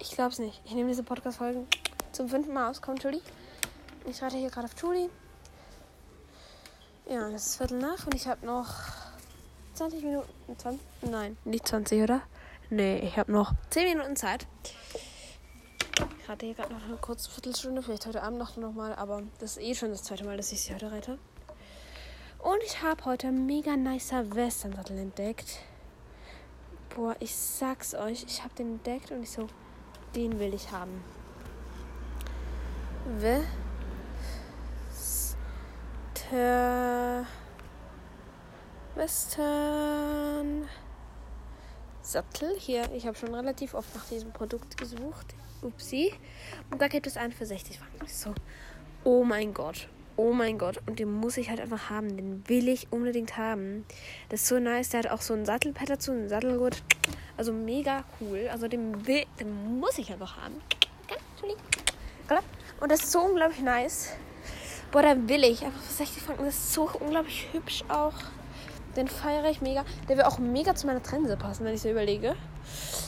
Ich glaube es nicht. Ich nehme diese Podcast-Folgen zum fünften Mal aus. Komm, Julie. Ich warte hier gerade auf Julie. Ja, es ist Viertel nach und ich habe noch 20 Minuten. 20? Nein, nicht 20, oder? Nee, ich habe noch 10 Minuten Zeit. Ich hatte hier gerade noch eine kurze Viertelstunde, vielleicht heute Abend noch, noch mal, aber das ist eh schon das zweite Mal, dass ich sie heute reite. Und ich habe heute mega nicer Western-Sattel entdeckt. Boah, ich sag's euch, ich habe den entdeckt und ich so, den will ich haben. Wester Western Sattel. Hier, ich habe schon relativ oft nach diesem Produkt gesucht. Upsi. Und da gibt es einen für 60 Franken. So, oh mein Gott. Oh mein Gott. Und den muss ich halt einfach haben. Den will ich unbedingt haben. Das ist so nice. Der hat auch so ein Sattelpad dazu, ein Sattelgurt. Also mega cool. Also den, will, den muss ich einfach haben. Und das ist so unglaublich nice. Boah, da will ich. Einfach für 60 Franken. Das ist so unglaublich hübsch auch. Den feiere ich mega. Der will auch mega zu meiner Trense passen, wenn ich so überlege.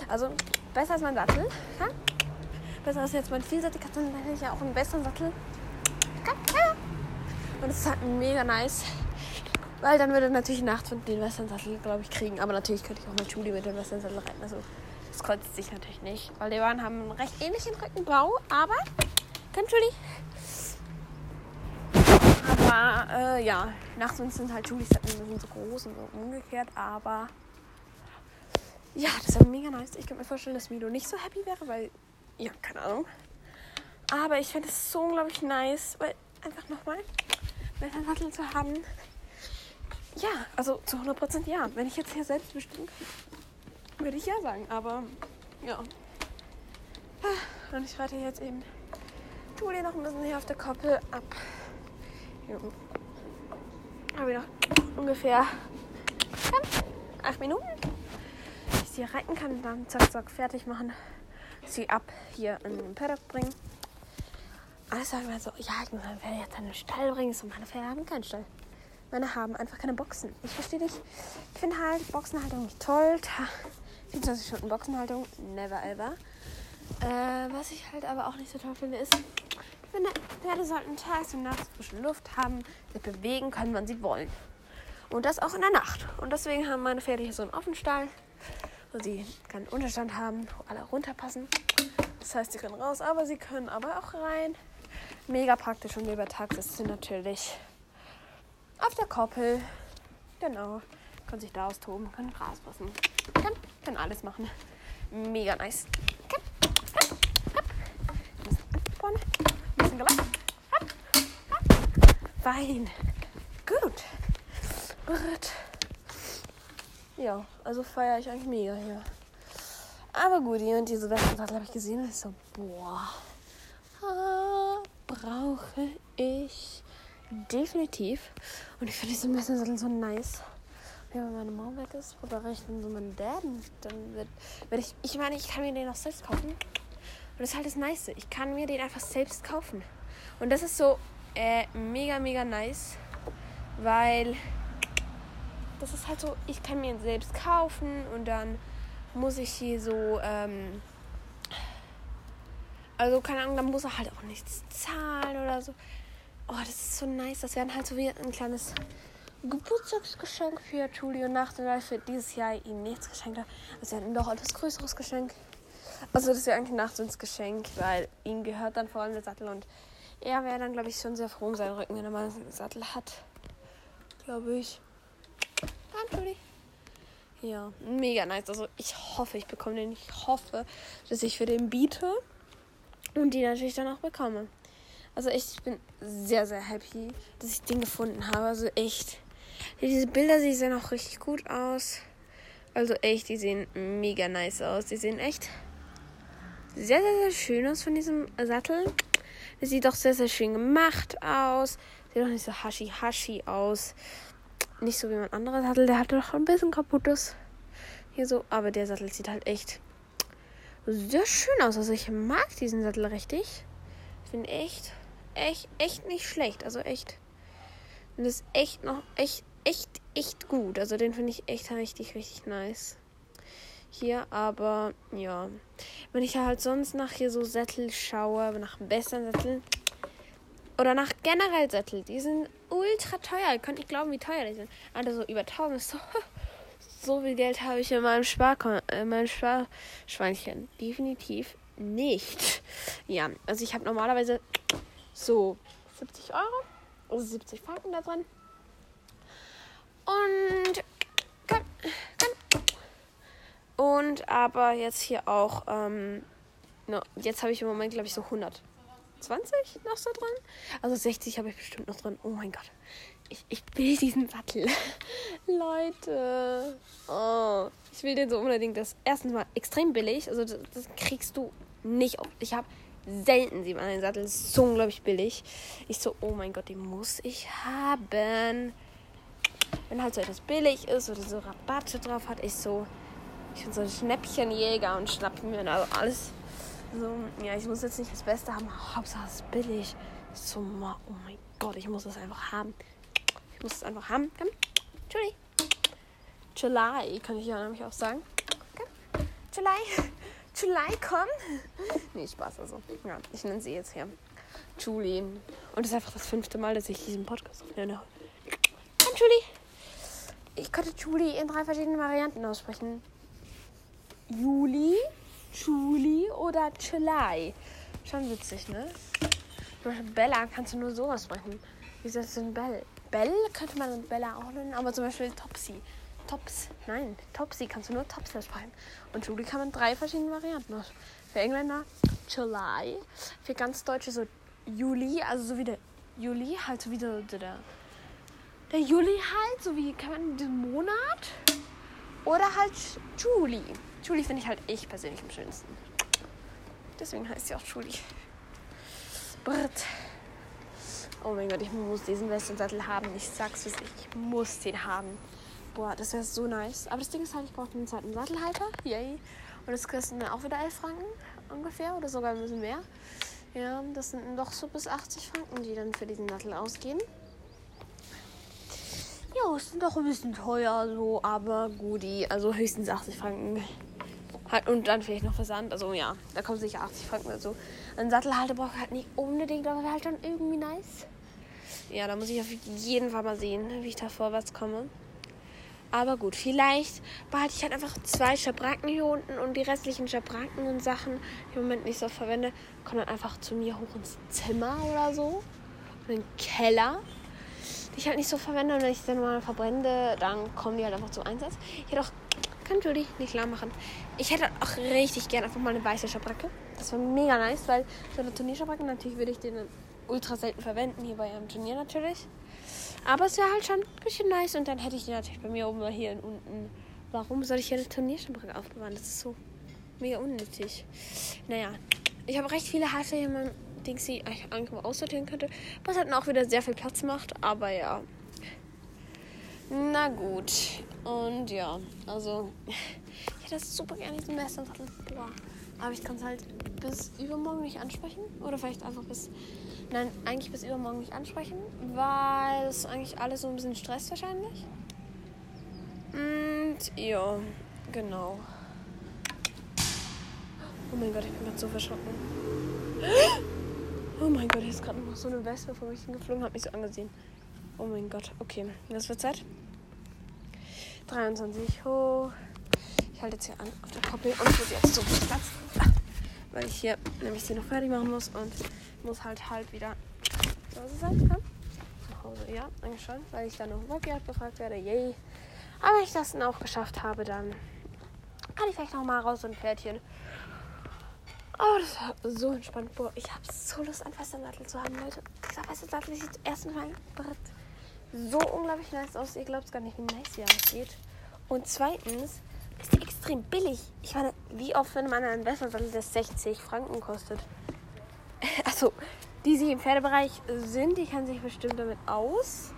Also besser als mein Sattel. Ja? Besser als jetzt mein vielseitiger Sattel. Dann hätte ich ja auch einen besseren Sattel. Ja? Und es ist halt mega nice. Weil dann würde natürlich nachts den Western-Sattel, glaube ich, kriegen. Aber natürlich könnte ich auch mal Julie mit dem Western-Sattel reiten. Also das kreuzt sich natürlich nicht. Weil die beiden haben einen recht ähnlichen Rückenbau. Aber, komm Julie. Aber äh, ja, nachts sind halt Julies Sattel sind so groß und so umgekehrt. Aber ja, das ist mega nice. Ich kann mir vorstellen, dass Milo nicht so happy wäre, weil, ja, keine Ahnung. Aber ich finde es so unglaublich nice, weil einfach nochmal Sattel zu haben. Ja, also zu 100% ja. Wenn ich jetzt hier selbst bestimmen könnte, würde ich ja sagen. Aber ja. Und ich reite jetzt eben Julie noch ein bisschen hier auf der Koppel ab. Ja. Habe ich noch ungefähr acht Minuten. Ich sie reiten kann, dann zack, zack, fertig machen. Sie ab hier in den Paddock bringen alle sagen mal so, ja, ich Pferde jetzt in den Stall bringen. So, meine Pferde haben keinen Stall. Meine haben einfach keine Boxen. Ich verstehe dich. Ich finde halt Boxenhaltung nicht toll. 24 Stunden Boxenhaltung, never ever. Äh, was ich halt aber auch nicht so toll finde, ist, ich finde, Pferde sollten tags und nachts frische Luft haben, sich bewegen können, wann sie wollen. Und das auch in der Nacht. Und deswegen haben meine Pferde hier so einen Offenstall, wo sie keinen Unterstand haben, wo alle runterpassen. Das heißt, sie können raus, aber sie können aber auch rein. Mega praktisch und über Tag ist sie natürlich auf der Koppel. Genau. Können sich da austoben, können Gras passen. Können, können alles machen. Mega nice. Ein bisschen gelacht. Wein. Gut. Gut. Ja, also feiere ich eigentlich mega hier. Aber gut, und diese Westensattel habe ich gesehen und ich so, boah. Ah, brauche ich definitiv. Und ich finde diese Messersattel so nice. Ja, wenn meine Mom weg ist oder ich dann so meinen Dad, dann wird, wird ich, ich meine, ich kann mir den auch selbst kaufen. Und das ist halt das Nice. Ich kann mir den einfach selbst kaufen. Und das ist so äh, mega, mega nice, weil das ist halt so, ich kann mir ihn selbst kaufen und dann muss ich hier so, ähm, also keine Ahnung, dann muss er halt auch nichts zahlen oder so. Oh, das ist so nice. Das wäre halt so wie ein kleines Geburtstagsgeschenk für Julie und Nacht, weil für dieses Jahr ihm nichts geschenkt hat. Das wäre ein noch etwas größeres Geschenk. Also das wäre eigentlich Nacht ins Geschenk, weil ihm gehört dann vor allem der Sattel und er wäre dann, glaube ich, schon sehr froh um seinen Rücken, wenn er mal einen Sattel hat. Glaube ich. Dann. Ja, mega nice. Also ich hoffe, ich bekomme den. Ich hoffe, dass ich für den biete und die natürlich dann auch bekomme. Also echt, ich bin sehr, sehr happy, dass ich den gefunden habe. Also echt. Diese Bilder, die sehen auch richtig gut aus. Also echt, die sehen mega nice aus. Die sehen echt sehr, sehr, sehr schön aus von diesem Sattel. Das sieht auch sehr, sehr schön gemacht aus. Sieht auch nicht so hashi-hashi aus. Nicht so wie mein anderer Sattel, der hatte doch ein bisschen kaputtes. Hier so, aber der Sattel sieht halt echt sehr schön aus. Also ich mag diesen Sattel richtig. Ich finde echt, echt, echt nicht schlecht. Also echt. Und ist echt noch, echt, echt, echt gut. Also den finde ich echt richtig, richtig nice. hier, aber ja. Wenn ich halt sonst nach hier so Sättel schaue, nach besseren Sätteln oder nach generell Sättel, die sind ultra teuer. Ihr könnt nicht glauben, wie teuer die sind. Alter, so über 1000 so, so viel Geld habe ich in meinem, Sparkon in meinem Sparschweinchen. Definitiv nicht. Ja, also ich habe normalerweise so 70 Euro, also 70 Franken da drin. Und kann, kann. Und aber jetzt hier auch, ähm, no, jetzt habe ich im Moment, glaube ich, so 120 noch so drin. Also 60 habe ich bestimmt noch drin. Oh mein Gott. Ich, ich will diesen Sattel. Leute. Oh, ich will den so unbedingt. Das erstens mal extrem billig. Also das, das kriegst du nicht auf. Ich habe selten sieht man den Sattel. Ist so unglaublich billig. Ich so, oh mein Gott, den muss ich haben. Wenn halt so etwas billig ist oder so Rabatte drauf hat, ich so, ich bin so ein Schnäppchenjäger und schnapp mir also alles. So, ja, ich muss jetzt nicht das Beste haben, Hauptsache es ist billig. So, oh mein Gott, ich muss das einfach haben. Ich muss es einfach haben. Komm, Julie. July kann ich ja nämlich auch sagen. Komm, July. July, komm. Nee, Spaß also. Ja, ich nenne sie jetzt hier Julie. Und das ist einfach das fünfte Mal, dass ich diesen Podcast nenne. Komm, Julie. Ich könnte Julie in drei verschiedenen Varianten aussprechen. Juli, Julie oder July. Schon witzig, ne? Bella kannst du nur sowas sprechen. Wie ist das denn Bell? Bell könnte man Bella auch nennen, aber zum Beispiel Topsy. Tops. Nein, Topsy kannst du nur Tops sprechen. Und Julie kann man drei verschiedene Varianten aus. Für Engländer July. Für ganz Deutsche so Juli, also so wie der Juli, halt so wie der, der, der Juli halt, so wie kann man den Monat. Oder halt Julie. Julie finde ich halt ich persönlich am schönsten. Deswegen heißt sie auch Julie. Brrt. Oh mein Gott, ich muss diesen Western-Sattel haben. Ich sag's es, ich muss den haben. Boah, das wäre so nice. Aber das Ding ist halt, ich brauche den zweiten Sattelhalter. Yay. Und das kostet mir auch wieder 11 Franken ungefähr oder sogar ein bisschen mehr. Ja, das sind doch so bis 80 Franken, die dann für diesen Sattel ausgehen. Ja, ist doch ein bisschen teuer so, aber Goodie. Also höchstens 80 Franken. Und dann vielleicht noch Versand. Also ja, da kommen sicher 80 Franken dazu. Ein Sattelhalter brauche ich halt nicht unbedingt, aber wäre halt dann irgendwie nice. Ja, da muss ich auf jeden Fall mal sehen, wie ich da vorwärts komme. Aber gut, vielleicht behalte ich halt einfach zwei Schabracken hier unten und die restlichen Schabracken und Sachen, die ich im Moment nicht so verwende, kommen dann einfach zu mir hoch ins Zimmer oder so. In den Keller. Die ich halt nicht so verwende und wenn ich sie dann mal verbrenne, dann kommen die halt einfach zum Einsatz. Ich hätte auch, kann Judy nicht klar machen. Ich hätte auch richtig gerne einfach mal eine weiße Schabracke. Das wäre mega nice, weil so eine Turnierschabracke, natürlich würde ich den ultra selten verwenden, hier bei einem Turnier natürlich. Aber es wäre halt schon ein bisschen nice und dann hätte ich die natürlich bei mir oben hier unten. Warum soll ich hier eine Turnierschirmbrücke aufbewahren? Das ist so mega unnötig. Naja, ich habe recht viele Haare hier in meinem Dings, die ich eigentlich mal aussortieren könnte. Was halt auch wieder sehr viel Platz macht, aber ja. Na gut. Und ja, also ich hätte das super gerne diesen Messensattel. Boah. Aber ich kann es halt bis übermorgen nicht ansprechen. Oder vielleicht einfach bis Nein, eigentlich bis übermorgen nicht ansprechen, weil es eigentlich alles so ein bisschen Stress wahrscheinlich. Und ja, genau. Oh mein Gott, ich bin gerade so verschrocken. Oh mein Gott, hier ist gerade noch so eine Wespe vor mich hingeflogen, hat mich so angesehen. Oh mein Gott, okay, was wird Zeit? 23 hoch. Halte jetzt hier an auf der Koppel und muss jetzt so Platz. Weil ich hier nämlich sie noch fertig machen muss und muss halt halt wieder zu Hause sein kann. Zu Hause, ja, eigentlich schon, weil ich dann noch Workout gefragt werde. Yay. Aber wenn ich das dann auch geschafft habe, dann kann ich vielleicht noch mal raus und Pferdchen. Oh, das war so entspannt. Boah, ich habe so Lust, einen Festernattel zu haben, Leute. Dieser Festernattel sieht erstens mal so unglaublich nice aus. Ihr glaubt gar nicht, wie nice sie aussieht. Und zweitens ist die extrem billig. Ich meine, wie oft, wenn man einen Festernattel, das 60 Franken kostet. also die, die im Pferdebereich sind, die kennen sich bestimmt damit aus.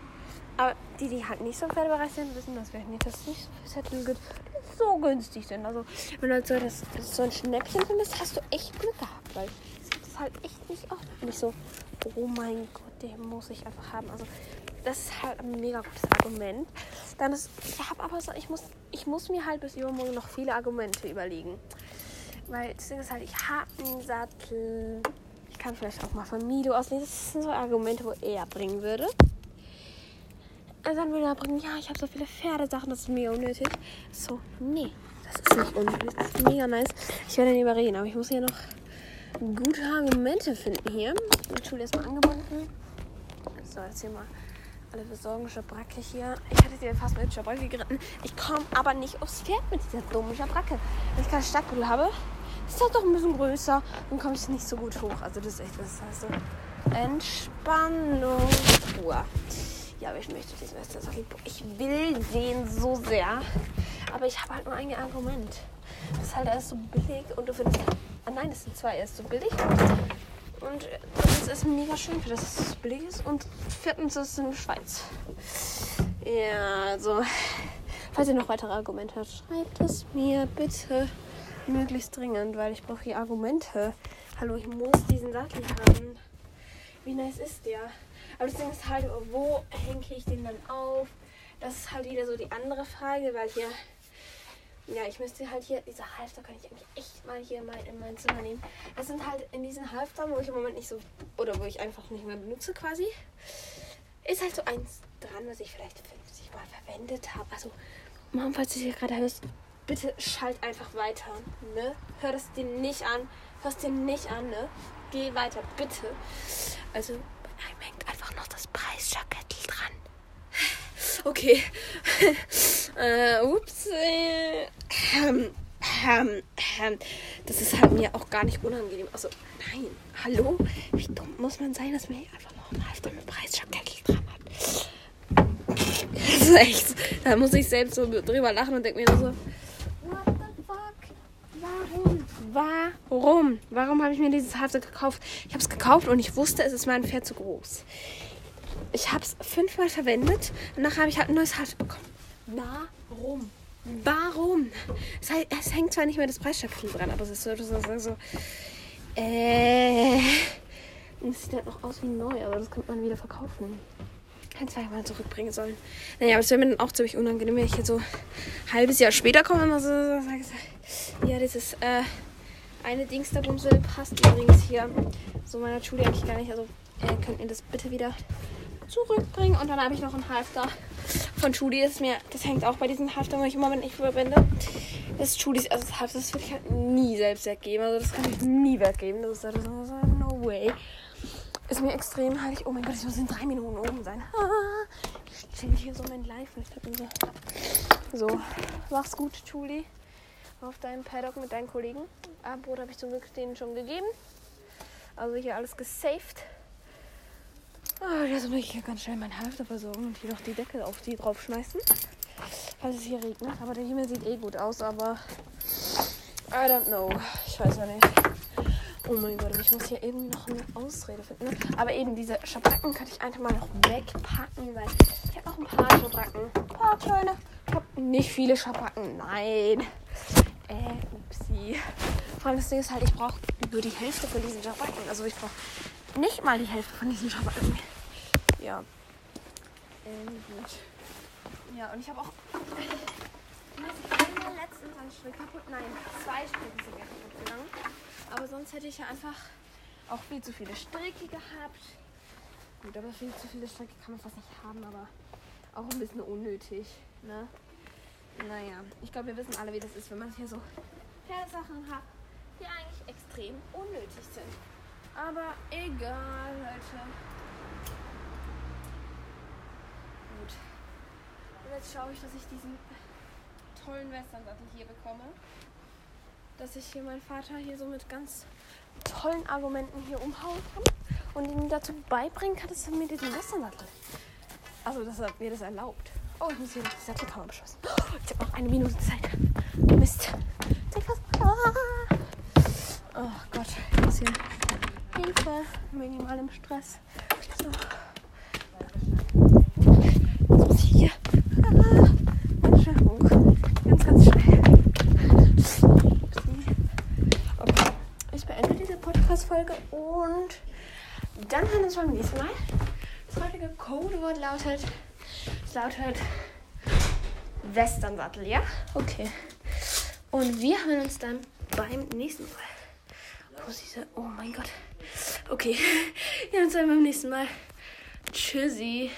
Aber die, die halt nicht so im Pferdebereich sind, wissen das vielleicht nicht, dass es nicht so viel Sättel gibt, die so günstig sind. Also, wenn du halt so, das, so ein Schnäppchen findest, hast du echt Glück gehabt, weil es gibt es halt echt nicht oft. Ich so, oh mein Gott, den muss ich einfach haben. Also, das ist halt ein mega gutes Argument. Dann ist, ich habe aber so, ich muss, ich muss mir halt bis übermorgen noch viele Argumente überlegen. Weil das Ding ist halt, ich habe einen Sattel. Ich kann vielleicht auch mal von Mido auslesen. Das sind so Argumente, wo er bringen würde. Also dann würde er bringen, ja, ich habe so viele Pferdesachen, das ist mega unnötig. So, nee, das ist nicht unnötig. Das ist mega nice. Ich werde ihn überreden, aber ich muss hier noch gute Argumente finden hier. Die Schule ist mal angebunden. So, jetzt hier mal alle besorgen Schabracke hier. Ich hatte sie fast mit Schabracke geritten. Ich komme aber nicht aufs Pferd mit dieser dummen Schabracke. Wenn ich keine Stadtbulle habe, ist das doch ein bisschen größer. Dann komme ich nicht so gut hoch. Also das ist echt, das heißt so Entspannung. Ruhe. Ja, aber ich möchte diesen Western Ich will den so sehr. Aber ich habe halt nur ein Argument. Das ist halt alles so billig und du findest. Ah nein, das sind zwei. Er ist so billig. Und das ist mega schön, für das es billig ist. Und viertens ist es in der Schweiz. Ja, also. Falls ihr noch weitere Argumente habt, schreibt es mir bitte möglichst dringend, weil ich brauche hier Argumente. Hallo, ich muss diesen Sattel haben. Wie nice ist der? Aber das Ding ist halt, wo hänge ich den dann auf? Das ist halt wieder so die andere Frage, weil hier, ja, ich müsste halt hier, diese Halfter kann ich eigentlich echt mal hier mal in mein Zimmer nehmen. Das sind halt in diesen Halftern, wo ich im Moment nicht so, oder wo ich einfach nicht mehr benutze quasi, ist halt so eins dran, was ich vielleicht 50 Mal verwendet habe. Also, Mom, falls du hier gerade hörst, bitte schalt einfach weiter, ne? Hör das dir nicht an, hörst dir nicht an, ne? Geh weiter, bitte. Also, hängt einfach noch das Preisjackettel dran. Okay. äh, ups. Das ist halt mir auch gar nicht unangenehm. Also, nein. Hallo? Wie dumm muss man sein, dass man hier einfach noch ein Halfter mit Preisjackettel dran hat? Das ist echt. Da muss ich selbst so drüber lachen und denke mir so, what the fuck? Warum? Warum? Warum habe ich mir dieses Halfter gekauft? Ich habe es gekauft und ich wusste, es ist mein Pferd zu groß. Ich habe es fünfmal verwendet und nachher habe ich halt ein neues Halfter bekommen. Warum? Warum? Es, es, hängt zwar nicht mehr das Preisschaktel dran, aber es ist so, so, so, so äh, es sieht halt noch aus wie neu, aber das könnte man wieder verkaufen. Ein, zwei Mal zurückbringen sollen. Naja, aber es wäre mir dann auch ziemlich unangenehm, wenn ich jetzt so ein halbes Jahr später komme und so, so sage, ja, das ist, äh, eine Dings da Bumsel passt übrigens hier so meiner Schule eigentlich gar nicht. Also äh, könnt ihr das bitte wieder zurückbringen. Und dann habe ich noch ein Halfter von Judy. Das, mir, das hängt auch bei diesen Halfter, wo ich immer, wenn ich verwende. Das ist Judys, also das Halfter, das würde ich halt nie selbst weggeben. Also das kann ich nie weggeben. Das ist, das ist no way. Ist mir extrem heilig. Oh mein Gott, ich muss in drei Minuten oben sein. Ich chill hier so mein Live. So, mach's gut, Julie auf deinem Paddock mit deinen Kollegen. Abbrot habe ich zum Glück denen schon gegeben. Also hier alles gesaved. Jetzt muss ich hier ganz schnell mein Halfter versorgen und hier noch die Deckel auf die draufschmeißen. Falls es hier regnet. Aber der Himmel sieht eh gut aus, aber I don't know. Ich weiß ja nicht. Oh mein Gott, ich muss hier eben noch eine Ausrede finden. Aber eben diese Schabracken könnte ich einfach mal noch wegpacken, weil ich habe noch ein paar Schabracken. Ein paar kleine. Ich habe nicht viele Schabracken. Nein. Äh, upsi. Vor allem das Ding ist halt, ich brauche nur die Hälfte von diesen Schabracken. Also ich brauche nicht mal die Hälfte von diesen Schabracken. Ja. Ähm, gut. Ja, und ich habe auch. Einmal letztens ein Strick kaputt. Nein, zwei Stricke sind ja kaputt gegangen. Aber sonst hätte ich ja einfach auch viel zu viele Stricke gehabt. Gut, aber viel zu viele Stricke kann man fast nicht haben, aber auch ein bisschen unnötig. Ne? Naja, ich glaube, wir wissen alle, wie das ist, wenn man hier so Pferdesachen hat, die eigentlich extrem unnötig sind. Aber egal, Leute. Gut. Und jetzt schaue ich, dass ich diesen tollen Westernsattel hier bekomme. Dass ich hier meinen Vater hier so mit ganz tollen Argumenten hier umhauen kann und ihm dazu beibringen kann, dass er mir diesen Westernsattel. Also, dass er mir das erlaubt. Oh, ich muss hier noch die Sattelkammer beschlossen. Oh, ich habe noch eine Minute Zeit. Mist. Zeit fast. Ah. Oh Gott, ich muss hier Hilfe. Minimal im Stress. So. Jetzt muss ich Ganz schnell hoch. Ganz, ganz schnell. Okay. Ich beende diese Podcast-Folge und dann hören wir uns beim nächsten Mal. Das heutige Codewort lautet. Es lautet Westernsattel, ja? Okay. Und wir hören uns dann beim nächsten Mal. Wo ist diese. Oh mein Gott. Okay. Wir hören uns dann beim nächsten Mal. Tschüssi.